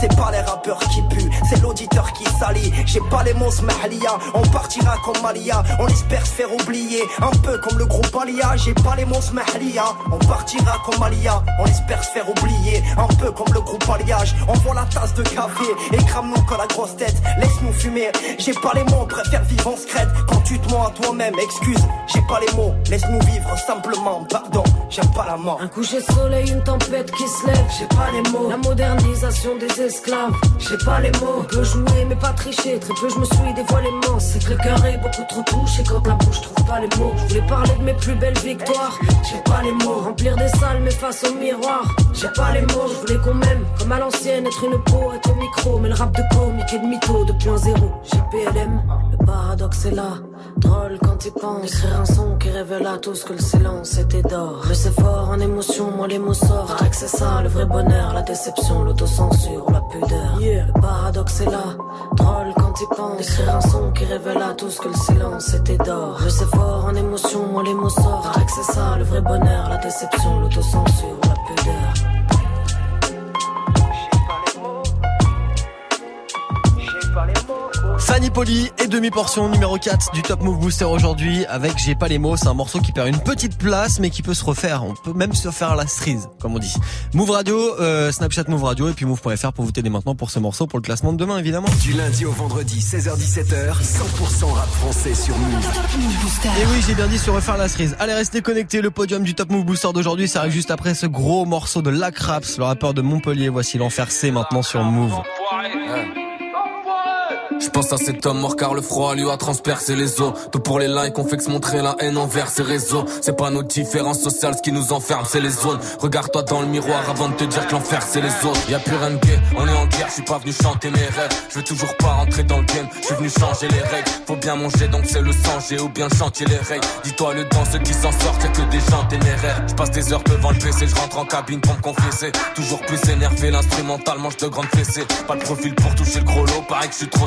C'est pas les rappeurs qui puent, c'est l'auditeur qui salit. J'ai pas les mots smahlia, on partira comme Malia. On espère se faire oublier, un peu comme le groupe Alia. J'ai pas les mots smahlia, on partira comme Malia. On espère se faire oublier, un peu comme le groupe Alliage. On voit la tasse de café et crame-nous que la grosse tête. Laisse-nous fumer, j'ai pas les mots, on préfère vivre en secrète. Quand tu te mens à toi-même, excuse, j'ai pas les mots. Laisse-nous vivre simplement, pardon. J'aime pas la mort. Un coucher de soleil, une tempête qui se lève, j'ai pas les mots. La modernisation des esclaves, j'ai pas les mots. On peut jouer mais pas tricher, très peu je me suis dévoilé immense. C'est que le cœur est beaucoup trop touché quand la bouche trouve pas les mots. Je voulais parler de mes plus belles victoires, j'ai pas les mots. Remplir des salles mais face au miroir, j'ai pas les mots. Je voulais qu'on m'aime, comme à l'ancienne, être une peau, être au micro. Mais le rap de comique et de mytho 2.0, j'ai PLM, paradoxe est là. Drôle quand il pense Écrire un son qui révèle à tous que le silence était d'or. Je sais fort en émotion, moi les mots sortent. C'est ça le vrai bonheur, la déception, l'autocensure, la pudeur. Le paradoxe est là, drôle quand il pense Écrire un son qui révèle à tous que le silence était d'or. Je sais fort en émotion, moi les mots sortent. C'est ça le vrai bonheur, la déception, l'autocensure, la Fanny Poli et demi-portion numéro 4 du Top Move Booster aujourd'hui avec J'ai pas les mots, c'est un morceau qui perd une petite place mais qui peut se refaire, on peut même se faire la cerise comme on dit. Move Radio, euh, Snapchat Move Radio et puis Move.fr pour voter dès maintenant pour ce morceau pour le classement de demain évidemment. Du lundi au vendredi 16h17h, 100% rap français sur Move. Et oui j'ai bien dit se refaire la cerise. Allez restez connectés, le podium du Top Move Booster d'aujourd'hui ça arrive juste après ce gros morceau de Lac Raps, le rappeur de Montpellier, voici l'enfer C maintenant sur Move. Je pense à cet homme mort car le froid lui a transpercé les os. Tout pour les likes, on fait que se montrer la haine envers ces réseaux. C'est pas nos différences sociales ce qui nous enferme, c'est les zones. Regarde-toi dans le miroir avant de te dire que l'enfer c'est les autres. Y a plus rien de gay, on est en guerre, je suis pas venu chanter mes rêves. Je veux toujours pas rentrer dans le game, je suis venu changer les règles. Faut bien manger donc c'est le sang, j'ai ou bien chantier les règles. Dis-toi le dans ceux qui s'en sortent, y'a que des gens téméraires. Je passe des heures devant le PC, je rentre en cabine pour me confesser. Toujours plus énervé, l'instrumental mange de grandes fessées. Pas de profil pour toucher le gros lot, pareil que je suis trop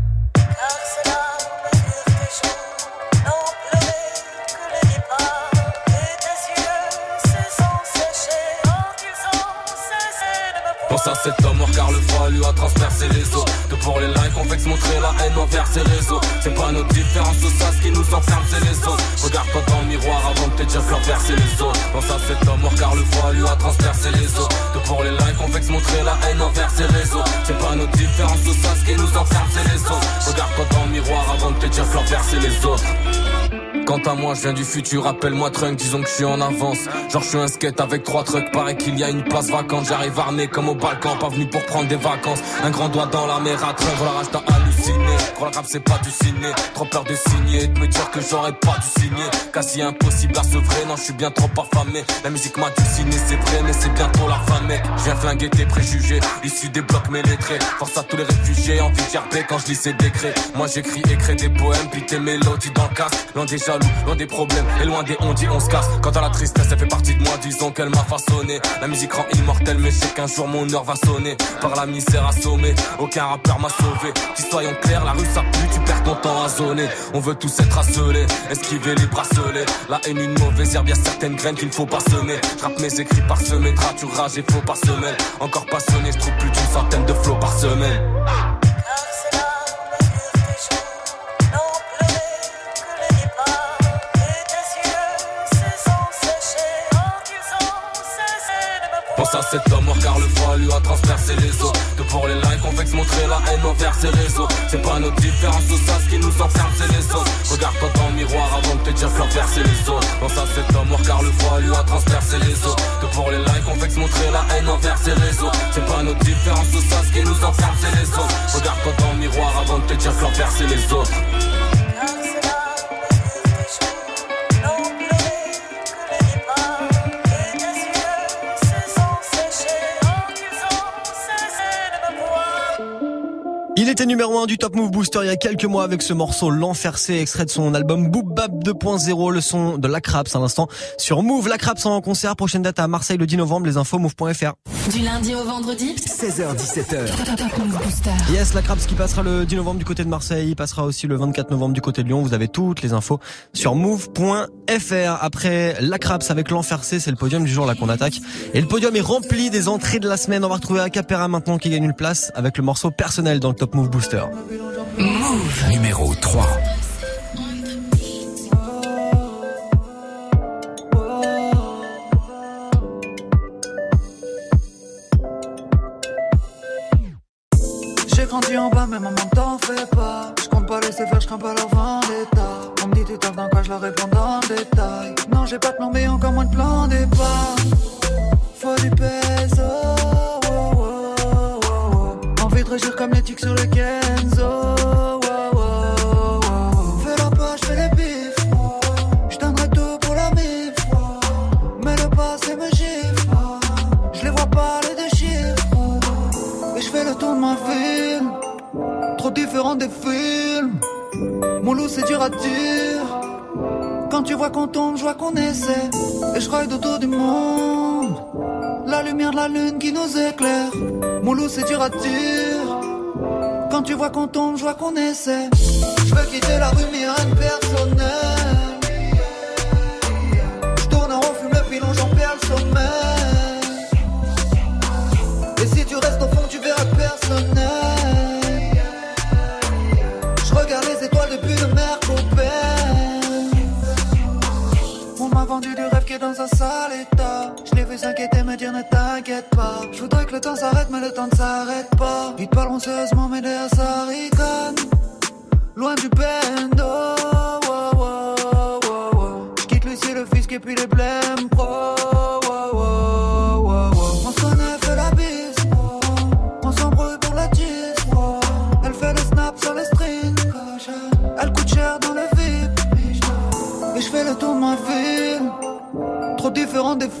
Pense à cet homme car le froid lui a transpercé les os. Que pour les likes on se montrer la haine envers ces réseaux. C'est pas notre différence ou ça ce qui nous enferme c'est les autres Regarde-toi dans le miroir avant de te dire que les autres Pense à cet homme car le froid lui a transpercé les os. Que pour les likes on se montrer la haine envers ces réseaux. C'est pas notre différence ou ça ce qui nous enferme c'est les autres Regarde-toi dans le miroir avant de te dire que les autres Quant à moi, je viens du futur, appelle-moi Trunk, disons que je suis en avance. Genre, je suis un skate avec trois trucks, paraît qu'il y a une place vacante. J'arrive armé comme au Balkan, pas venu pour prendre des vacances. Un grand doigt dans la mer à Trunk, la rage t'a halluciné. Crois le rap, c'est pas du ciné. Trop peur de signer, de me dire que j'aurais pas dû signer. Quasi impossible à se vrai, non, je suis bien trop affamé. La musique m'a dessiné, c'est vrai, mais c'est bientôt la fin, mec. Je viens flinguer tes préjugés, issus des blocs mais lettrés. Force à tous les réfugiés, envie de gerber quand je lis ces décrets. Moi j'écris, écris des poèmes, puis tes mélodies dans le casque. Loin des loin des problèmes et loin des on dit on se casse. Quant à la tristesse, elle fait partie de moi, disons qu'elle m'a façonné. La musique rend immortelle, mais je sais qu'un jour mon heure va sonner. Par la misère assommée, aucun rappeur m'a sauvé. Qui soyons clairs, la rue ça pue, tu perds ton temps à zoner. On veut tous être asselés, esquiver les bracelets. La haine, une mauvaise herbe, y'a certaines graines qu'il ne faut pas semer. J'rappe mes écrits par semaine, rage et faux par semaine. Encore passionné, je trouve plus d'une centaine de flots par semaine. Que pour les likes on se montrer la haine envers ces réseaux. C'est pas notre différence ou ça ce qui nous enferme c'est les autres Regarde-toi dans le miroir avant de te dire que l'enfer c'est les autres Pense à cet homme mort car le froid lui a transpercé les os. Que pour les likes on se montrer la haine envers ces réseaux. C'est pas notre différence ou ça ce qui nous enferme c'est les autres Regarde-toi dans le miroir avant de te dire que l'enfer c'est les autres Il était numéro 1 du Top Move Booster il y a quelques mois avec ce morceau L'Enfercé, extrait de son album Boop Bap 2.0, le son de La Craps à l'instant sur Move. La Craps en concert, prochaine date à Marseille le 10 novembre, les infos move.fr. Du lundi au vendredi 16h17h. Top Move Booster. Yes, La Craps qui passera le 10 novembre du côté de Marseille, il passera aussi le 24 novembre du côté de Lyon. Vous avez toutes les infos sur move.fr. Après La Craps avec L'Enfercé, c'est le podium du jour là qu'on attaque. Et le podium est rempli des entrées de la semaine. On va retrouver Acapera maintenant qui gagne une place avec le morceau personnel dans le Top Move Booster. Move Numéro 3. J'ai grandi en bas, mais maman t'en fais pas. Je compte pas laisser faire, je crains pas leur vendetta. On me dit tu taffes dans quoi, je leur réponds dans le détail. Non, j'ai pas de plan, mais encore moins de plan départ. Faut du peso. Régir comme les tics sur le Kenzo. Fais la poche, fais les bifs. Je tout pour la mif. Mais le passé me gifle. Je les vois pas les deux. Et je fais le tour de ma ville. Trop différent des films. Mon loup, c'est dur à dire. Quand tu vois qu'on tombe, je vois qu'on essaie. Et je ride autour du monde. La lumière de la lune qui nous éclaire. Mon loup, c'est dur à dire. Tu vois qu'on tombe, je vois qu'on essaie. Je veux quitter la rue, mais rien de personnel. Je tourne en rond, fume le pilon, j'en perds le sommeil. Et si tu restes au fond, tu verras personnel. Je regarde les étoiles depuis le Mercopel. On m'a vendu du rêve qui est dans un sale état. Vu s'inquiéter, me dire ne t'inquiète pas. Je voudrais que le temps s'arrête, mais le temps ne s'arrête pas. Ils te parleront sérieusement, mais derrière ça rigole. Loin du bendo. wow, wow, wow. Je quitte Lucie, le fisc et puis les blèmes pro. wow, wow, wow, wow. On se connaît, fait la bise. On s'embrouille pour la tisse. Elle fait le snap sur les strings. Elle coûte cher dans le VIP. Et je fais le tour de ma ville. Trop différent des films.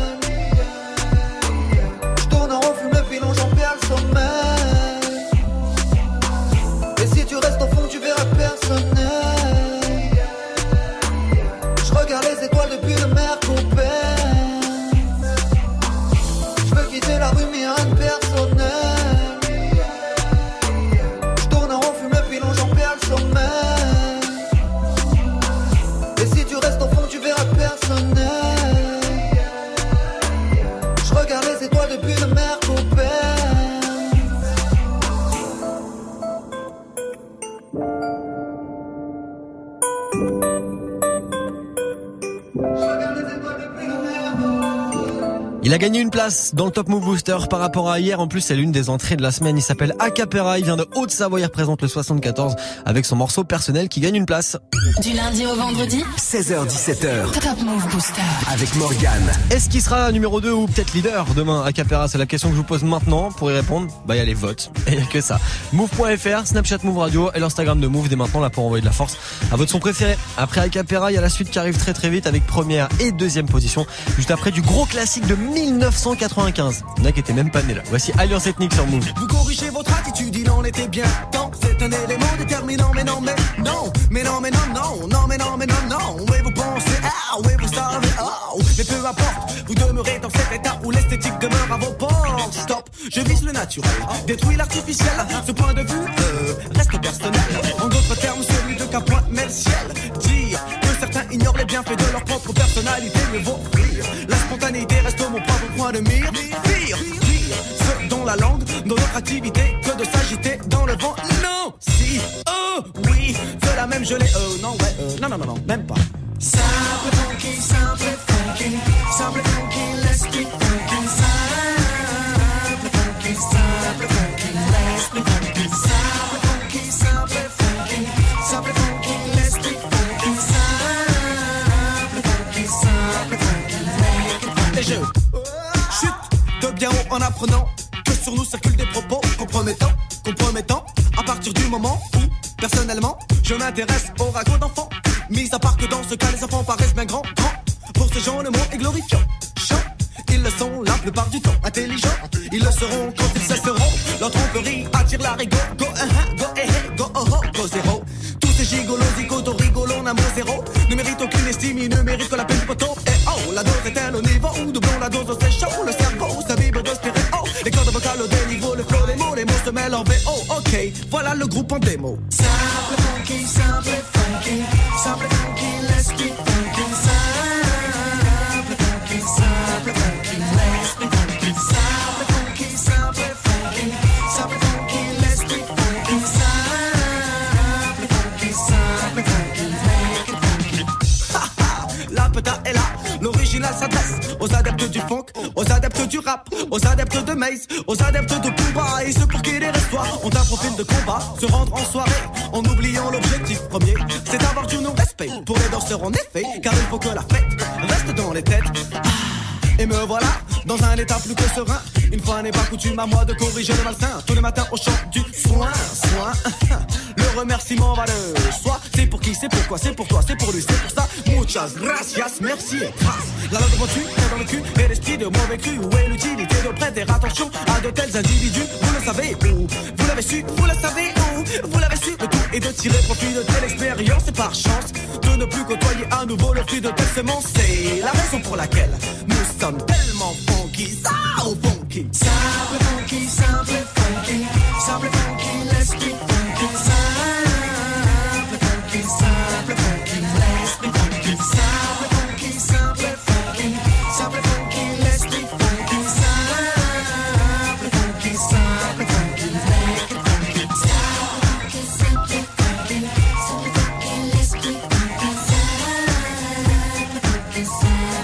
Dans le Top Move Booster par rapport à hier. En plus, c'est l'une des entrées de la semaine. Il s'appelle Acapera. Il vient de Haute-Savoie. Il représente le 74 avec son morceau personnel qui gagne une place. Du lundi au vendredi 16h17h. Top Move Booster. Avec Morgane. Est-ce qu'il sera numéro 2 ou peut-être leader demain Acapera C'est la question que je vous pose maintenant. Pour y répondre, bah il y a les votes. Et il y a que ça. Move.fr, Snapchat Move Radio et l'Instagram de Move dès maintenant là pour envoyer de la force à votre son préféré. Après Acapera, il y a la suite qui arrive très très vite avec première et deuxième position. Juste après du gros classique de 1995. Il y même pas nés là. Voici Alliance Ethnique sur Move. Vous corrigez votre attitude, il en était bien temps. C'est un élément déterminant, mais non, mais non, mais non, mais non, non, non, mais non, mais non, non. Oui, vous pensez, ah, oui, vous savez, oh, mais peu importe, vous demeurez dans cet état où l'esthétique demeure à vos portes. Stop, je vise le naturel, détruis l'artificiel. Ce point de vue euh, reste personnel. En d'autres termes, celui de qu'un point met le ciel. Certains ignorent les bienfaits de leur propre personnalité, mais vaut rire. La spontanéité reste mon propre point de mire. Pire, pire, ce dont la langue, dans notre activité, que de s'agiter dans le vent. Non, si, oh, oui, de la même gelée. Euh, non, ouais, euh, non, non, non, non, même pas. Simple propos compromettants, compromettants. À partir du moment où, personnellement, je m'intéresse au ragot d'enfants. Mis à part que dans ce cas, les enfants paraissent bien grands, grands. Pour ces gens, le mot est glorifiant. Chant, ils le sont la plupart du temps. Intelligents, ils le seront quand ils cesseront. Leur tromperie attire la rigo. Voilà le groupe en démo. Simple funky, simple funky, simple funky, let's be funky. Simple funky, simple funky, let's be funky. Simple funky, simple funky, simple funky, let's be funky. Simple funky, simple funky, make it funky. La peta est là, l'original s'adresse aux adeptes du funk, aux adeptes du rap, aux adeptes de Maze, aux adeptes de Pumba et ceux pour qui les restoirs profil de combat, se rendre en soirée en oubliant l'objectif premier, c'est d'avoir du non-respect pour les danseurs en effet, car il faut que la fête reste dans les têtes. Ah, Et me voilà dans un état plus que serein. Une fois n'est pas coutume à moi de corriger le malsain. Tous les matins au chant du soin, soin. Le remerciement va de soi. C'est pour qui, c'est pourquoi, c'est pour toi, c'est pour lui, c'est pour ça. Gracias, merci et grâce. La langue devant tu, dans le cul, et l'esprit de mauvais cru. Où est l'utilité de prêter attention à de tels individus Vous le savez où? Vous l'avez su, vous le savez où? Vous l'avez su, le tout est de tirer profit de telle expérience et par chance de ne plus côtoyer à nouveau le fruit de telle semence. C'est la raison pour laquelle nous sommes tellement funky, ça au funky. Simple funky, simple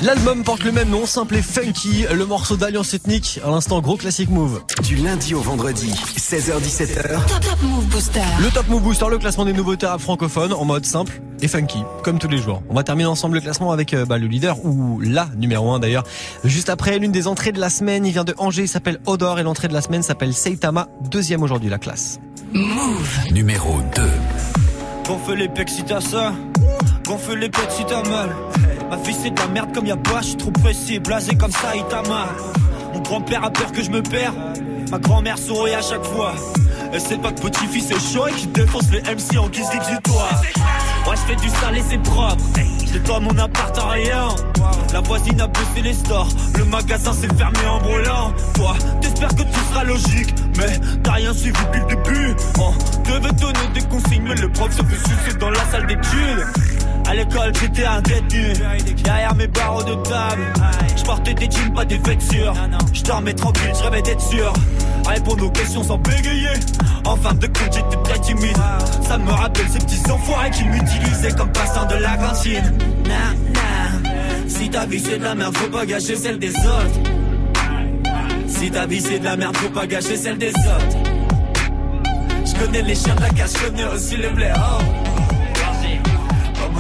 L'album porte le même nom, simple et funky. Le morceau d'Alliance Ethnique, à l'instant gros classique move. Du lundi au vendredi, 16h17h. Top Top Move Booster. Le Top Move Booster, le classement des nouveautés rap francophones en mode simple et funky, comme tous les jours. On va terminer ensemble le classement avec euh, bah, le leader, ou la numéro 1 d'ailleurs. Juste après, l'une des entrées de la semaine, il vient de Angers, il s'appelle Odor, et l'entrée de la semaine s'appelle Seitama, deuxième aujourd'hui la classe. Move. Numéro 2. Gonfle les pecs si t'as ça, gonfle les pecs si t'as mal. Ma fille c'est de la merde comme y'a pas, je suis trop pressé, blasé comme ça, il t'a mal. Mon grand-père a peur que je me perds, ma grand-mère sourit à chaque fois. Et c'est pas que petit-fils est chaud et qui défonce les MC en guise d'exutoire. Ouais, je fais du sale et c'est propre. C'est toi mon appart en rien. La voisine a baissé les stores. Le magasin s'est fermé en brûlant. Toi, t'espères que tout sera logique. Mais t'as rien suivi depuis le début. On devait donner des consignes, mais le prof se fait sucer dans la salle d'études. À l'école, j'étais un détenu. Derrière mes barreaux de table, je portais des jeans, pas des vêtures. Je dormais tranquille, je d'être sûr. Répondre aux questions sans bégayer. En fin de compte, j'étais très timide. Ça me rappelle ces petits enfoirés qui m'utilisaient comme passant de la cantine. Nah, nah. Si ta vie c'est de la merde, faut pas gâcher celle des autres. Si ta vie c'est de la merde, faut pas gâcher celle des autres. Je connais les chiens de la casse, je aussi les blés.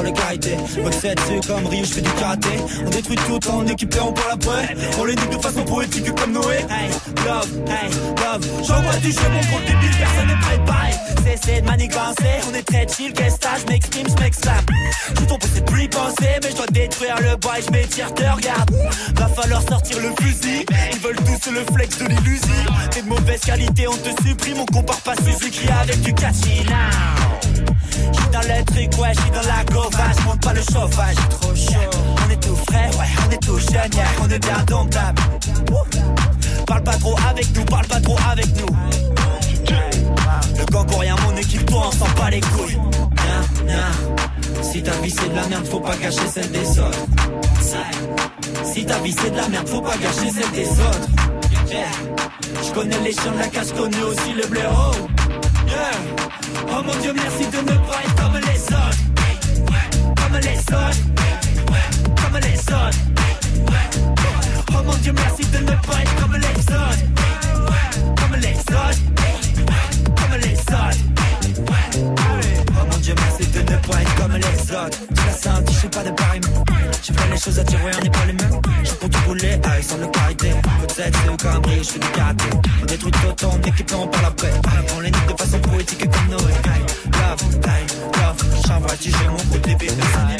Sans le karité Boxette, c'est comme je fais du karaté. On détruit tout en équipant pour la paix On les nique de façon poétique comme Noé. Hey, love, hey, love. J'envoie du jeu, mon gros débile, personne n'est préparé Cessez de manigancer, on est très chill que je m'exprime, je m'exclame Je tombe c'est plus penser Mais je dois détruire le et je m'étire, te regarde. Va falloir sortir le fusil. Ils veulent tous le flex de l'illusion T'es de mauvaise qualité, on te supprime On compare pas Suzuki avec du J'suis dans le truc, ouais, j'suis dans la gauvage, monte pas le chauffage, trop chaud. On est tout frais, ouais, on est tout jeune, yeah, on est bien domptable. Parle pas trop avec nous, parle pas trop avec nous. Le gang mon équipe, on s'en bat les couilles. Si ta vie c'est de la merde, faut pas cacher celle des autres. Si ta vie c'est de la merde, faut pas gâcher celle des autres. Je connais les chiens de la casse, connais aussi le blaireau. Oh mon Dieu, merci de ne pas être comme les autres. Comme les autres. Comme les autres. Oh mon Dieu, merci de ne pas être comme les autres. Comme les autres. Comme les autres. Oh mon Dieu, merci de ne pas être comme les autres. Tu la sens, je suis pas de pareil. Je fais les choses à tirer, on n'est pas les mêmes. Je compte rouler, ah, avec sans le carré. 7, c'est au je suis On détruit tout en par la paix On les nique de façon poétique et comme Noé Love, love, chambre j'ai mon côté bébé. Personne n'est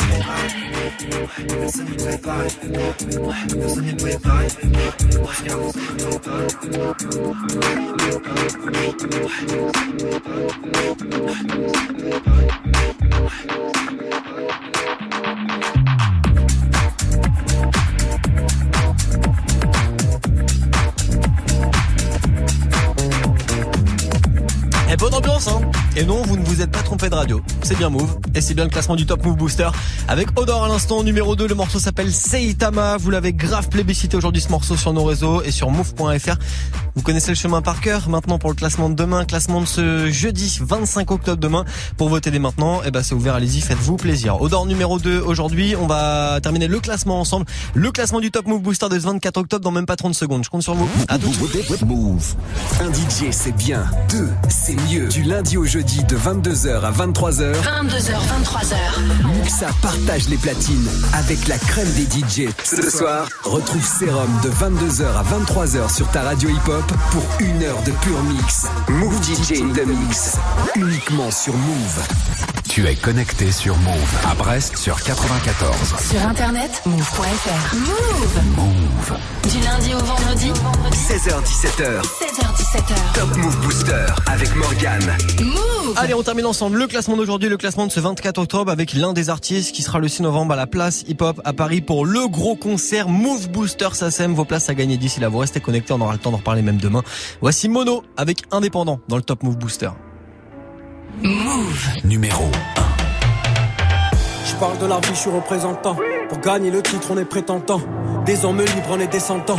Et non, vous ne vous êtes pas trompé de radio. C'est bien Move. Et c'est bien le classement du Top Move Booster. Avec Odor à l'instant, numéro 2. Le morceau s'appelle Seitama. Vous l'avez grave plébiscité aujourd'hui, ce morceau, sur nos réseaux et sur move.fr. Vous connaissez le chemin par cœur. Maintenant, pour le classement de demain, classement de ce jeudi 25 octobre demain. Pour voter dès maintenant, eh ben, c'est ouvert. Allez-y, faites-vous plaisir. Odor numéro 2 aujourd'hui. On va terminer le classement ensemble. Le classement du Top Move Booster de ce 24 octobre dans même pas 30 secondes. Je compte sur vous. À tout. Move. Un DJ, c'est bien. Deux, c'est mieux. Du lundi au jeudi de 22h à 23h. 22h, 23h. Muxa partage les platines avec la crème des DJ. Ce soir, retrouve Sérum de 22h à 23h sur ta radio hip-hop pour une heure de pur mix. Move DJ in the mix. Uniquement sur Move. Tu es connecté sur Move à Brest sur 94. Sur internet, move.fr. Move Move. Du lundi au vendredi, 16h17h. 16h17h. Top Move Booster avec Morgane. Move Allez, on termine ensemble le classement d'aujourd'hui, le classement de ce 24 octobre avec l'un des artistes qui sera le 6 novembre à la place Hip Hop à Paris pour le gros concert Move Booster SACEM. Vos places à gagner d'ici là. Vous restez connectés, on aura le temps d'en reparler même demain. Voici Mono avec Indépendant dans le Top Move Booster. Move Numéro Je parle de la vie, je suis représentant. Pour gagner le titre, on est prétentant. Des hommes libres, on est descendants.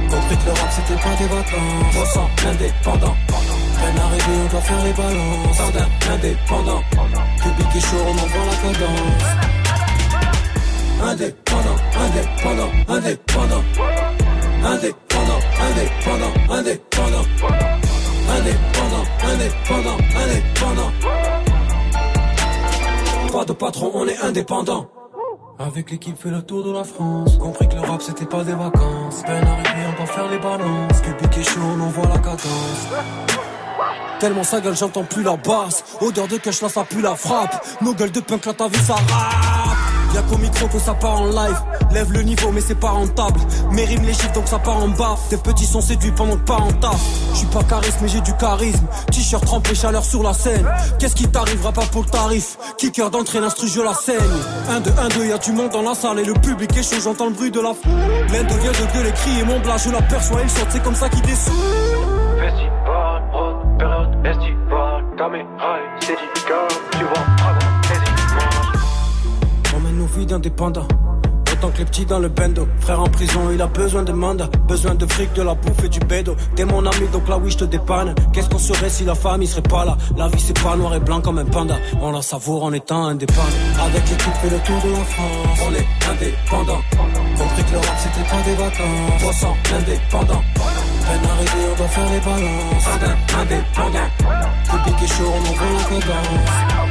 Compris que l'Europe, c'était pas des vacances. On sent indépendant. Peine arrivée, on doit faire les balances. Sardin, indépendant. Public et chaud, on envoie la cadence. Indépendant, indépendant, indépendant. Indépendant, indépendant, indépendant. Indépendant, indépendant, indépendant. Pas de patron, on est indépendant. Avec l'équipe fait le tour de la France. Compris que le rap c'était pas des vacances. Peine arrivée on doit faire les balances. Public est chaud on envoie la cadence. Tellement sa gueule j'entends plus la basse. Odeur de cash là ça pue la frappe. Nos gueules de punk là t'as vu ça rap Y'a qu'au micro que ça part en live. Lève le niveau mais c'est pas rentable. Mes rimes les chiffres donc ça part en baffe. Tes petits sont séduits pendant que pas en taf Je suis pas charisme mais j'ai du charisme. T-shirt trempé chaleur sur la scène. Qu'est-ce qui t'arrivera pas pour le tarif? Kicker d'entrée l'instru je la saigne. 1 2 1 2 y'a du monde dans la salle et le public est chaud. J'entends le bruit de la foule. L'un devient de gueuler crier mon blas je l'aperçois il saute c'est comme ça qu'il descend. Festival, road, période et c'est tu vois, bravo, vas-y, mange. On mène nos vies d'indépendants. tant que les petits dans le bendo. Frère en prison, il a besoin de mandat. Besoin de fric, de la bouffe et du bédo. T'es mon ami, donc là oui, je te dépanne. Qu'est-ce qu'on serait si la famille serait pas là? La vie, c'est pas noir et blanc comme un panda. On la savoure en étant indépendant. Avec l'équipe, fait le tour de la France. On est indépendant. Compris que le rap, c'était pas des vacances. 300 indépendant. Peine arrivée, on doit faire les balances. Indépendant. Public est chaud, on envoie la cadence.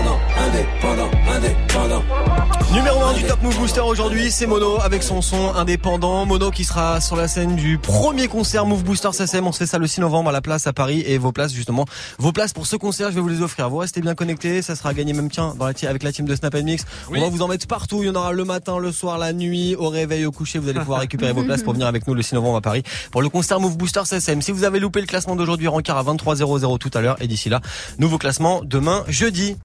indépendant, indépendant. Numéro 1 du Top Move Booster aujourd'hui, c'est Mono avec son son indépendant. Mono qui sera sur la scène du premier concert Move Booster SSM. On se fait ça le 6 novembre à la place à Paris et vos places justement, vos places pour ce concert, je vais vous les offrir. Vous restez bien connectés, ça sera gagné même tiens dans la ti- avec la team de Snap Mix. Oui. On va vous en mettre partout. Il y en aura le matin, le soir, la nuit, au réveil, au coucher. Vous allez pouvoir récupérer vos places pour venir avec nous le 6 novembre à Paris pour le concert Move Booster SSM. Si vous avez loupé le classement d'aujourd'hui, rencard à 23 00 tout à l'heure et d'ici là, nouveau classement demain jeudi.